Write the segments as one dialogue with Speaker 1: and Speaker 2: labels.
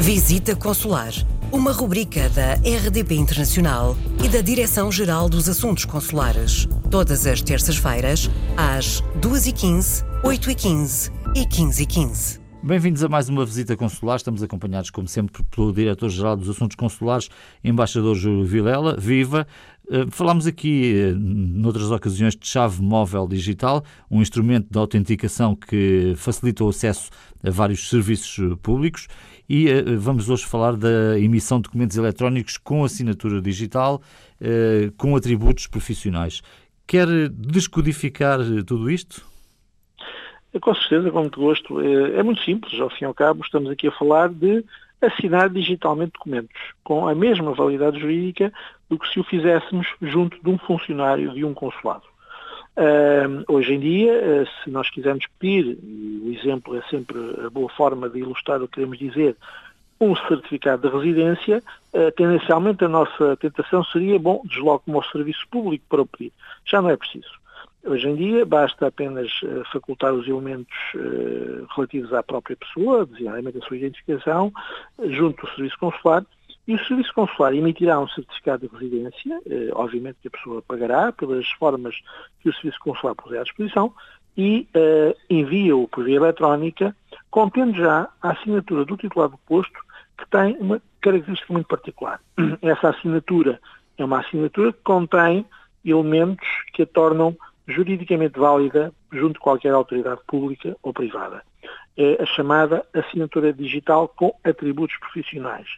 Speaker 1: Visita Consular, uma rubrica da RDP Internacional e da Direção-Geral dos Assuntos Consulares. Todas as terças-feiras, às 2h15, 8h15 e 15h15.
Speaker 2: Bem-vindos a mais uma visita consular. Estamos acompanhados, como sempre, pelo Diretor-Geral dos Assuntos Consulares, Embaixador Júlio Vilela. Viva! Eh, falámos aqui, eh, noutras ocasiões, de chave móvel digital, um instrumento de autenticação que facilita o acesso a vários serviços eh, públicos e vamos hoje falar da emissão de documentos eletrónicos com assinatura digital, com atributos profissionais. Quer descodificar tudo isto?
Speaker 3: Com certeza, com muito gosto. É muito simples, ao fim e ao cabo, estamos aqui a falar de assinar digitalmente documentos, com a mesma validade jurídica do que se o fizéssemos junto de um funcionário de um consulado. Uh, hoje em dia, uh, se nós quisermos pedir, e o exemplo é sempre a boa forma de ilustrar o que queremos dizer, um certificado de residência, uh, tendencialmente a nossa tentação seria, bom, desloque-me ao serviço público para o pedir. Já não é preciso. Hoje em dia basta apenas uh, facultar os elementos uh, relativos à própria pessoa, designadamente a sua identificação, uh, junto do Serviço Consular, e o Serviço Consular emitirá um certificado de residência, obviamente que a pessoa pagará pelas formas que o Serviço Consular puser à disposição, e envia-o por via eletrónica, contendo já a assinatura do titular do posto, que tem uma característica muito particular. Essa assinatura é uma assinatura que contém elementos que a tornam juridicamente válida junto de qualquer autoridade pública ou privada. É a chamada assinatura digital com atributos profissionais.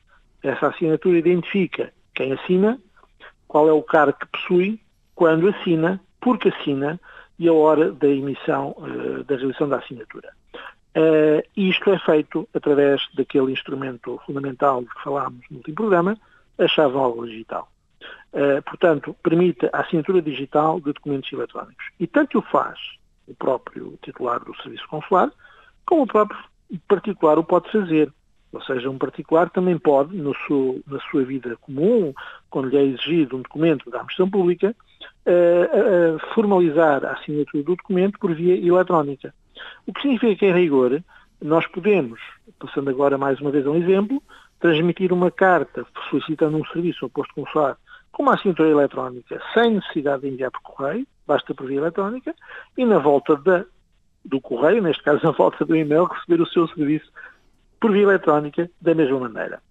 Speaker 3: Essa assinatura identifica quem assina, qual é o cargo que possui, quando assina, porque assina e a hora da emissão, uh, da realização da assinatura. Uh, isto é feito através daquele instrumento fundamental de que falámos no último programa, a chave digital. Uh, portanto, permite a assinatura digital de documentos eletrónicos. E tanto o faz o próprio titular do serviço consular, como o próprio particular o pode fazer. Ou seja, um particular também pode, no seu, na sua vida comum, quando lhe é exigido um documento da administração pública, uh, uh, formalizar a assinatura do documento por via eletrónica. O que significa que, em rigor, nós podemos, passando agora mais uma vez a um exemplo, transmitir uma carta solicitando um serviço ao posto consular com uma assinatura eletrónica sem necessidade de enviar por correio, basta por via eletrónica, e na volta da, do correio, neste caso na volta do e-mail, receber o seu serviço por via eletrónica da mesma maneira.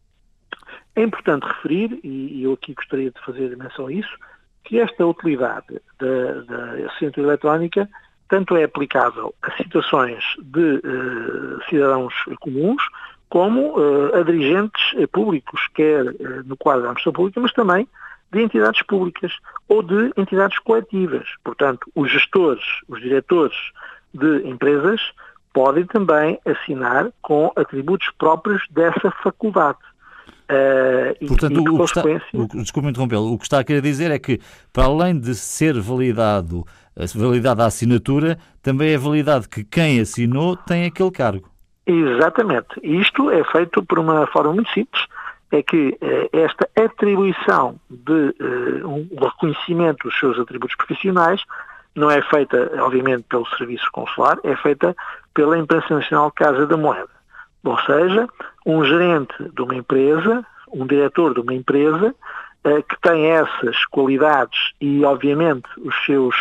Speaker 3: É importante referir, e eu aqui gostaria de fazer menção a isso, que esta utilidade da, da assinatura eletrónica tanto é aplicável a situações de uh, cidadãos comuns, como uh, a dirigentes uh, públicos, quer no quadro da administração pública, mas também de entidades públicas ou de entidades coletivas. Portanto, os gestores, os diretores de empresas podem também assinar com atributos próprios dessa faculdade.
Speaker 2: Uh, Portanto, e, e, o, que está, o, desculpe interrompê-lo, o que está a querer dizer é que, para além de ser validado, validada a assinatura, também é validado que quem assinou tem aquele cargo.
Speaker 3: Exatamente. Isto é feito por uma forma muito simples é que eh, esta atribuição de eh, um reconhecimento dos seus atributos profissionais não é feita, obviamente, pelo Serviço Consular, é feita pela Imprensa Nacional Casa da Moeda. Ou seja, um gerente de uma empresa, um diretor de uma empresa, eh, que tem essas qualidades e, obviamente, os seus,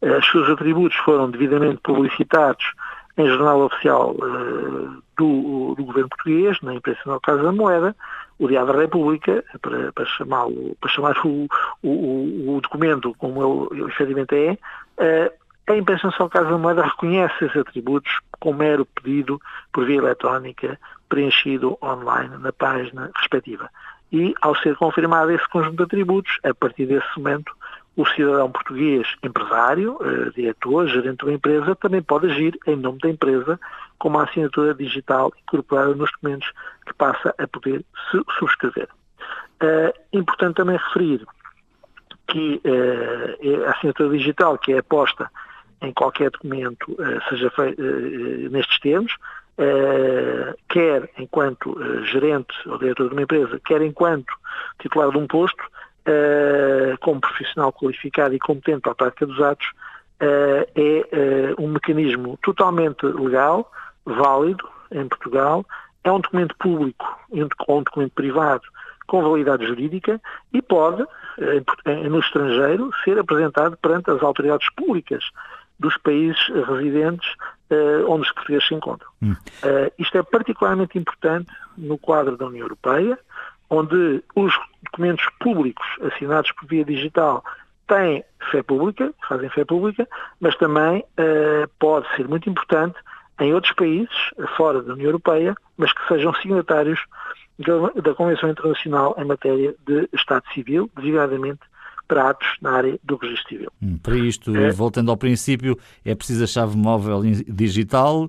Speaker 3: os seus atributos foram devidamente publicitados em jornal oficial do, do governo português, na Imprensa Nacional Casa da Moeda, o Diário da República, para, para, para chamar o, o, o, documento como ele efetivamente é, uh, a Imprensa Nacional Casa da Moeda reconhece esses atributos com mero pedido por via eletrónica preenchido online na página respectiva. E, ao ser confirmado esse conjunto de atributos, a partir desse momento, o cidadão português empresário, eh, diretor, gerente de uma empresa, também pode agir em nome da empresa com uma assinatura digital incorporada nos documentos que passa a poder subscrever. É importante também referir que uh, a assinatura digital que é posta em qualquer documento, seja feito nestes termos, quer enquanto gerente ou diretor de uma empresa, quer enquanto titular de um posto, como profissional qualificado e competente para a prática dos atos, é um mecanismo totalmente legal, válido em Portugal, é um documento público ou um documento privado com validade jurídica e pode, no estrangeiro, ser apresentado perante as autoridades públicas dos países residentes uh, onde os portugueses se encontram. Hum. Uh, isto é particularmente importante no quadro da União Europeia, onde os documentos públicos assinados por via digital têm fé pública, fazem fé pública, mas também uh, pode ser muito importante em outros países, fora da União Europeia, mas que sejam signatários da Convenção Internacional em matéria de Estado Civil, designadamente para atos na área do registro civil.
Speaker 2: Hum, para isto, é. voltando ao princípio, é preciso a chave móvel digital, uh,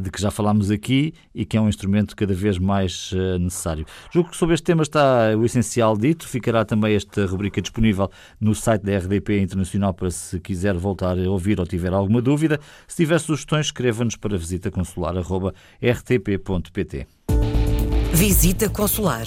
Speaker 2: de que já falámos aqui e que é um instrumento cada vez mais uh, necessário. Julgo que sobre este tema está o essencial dito. Ficará também esta rubrica disponível no site da RDP Internacional para se quiser voltar a ouvir ou tiver alguma dúvida. Se tiver sugestões, escreva-nos para visitaconsular.rtp.pt.
Speaker 1: Visita Consular,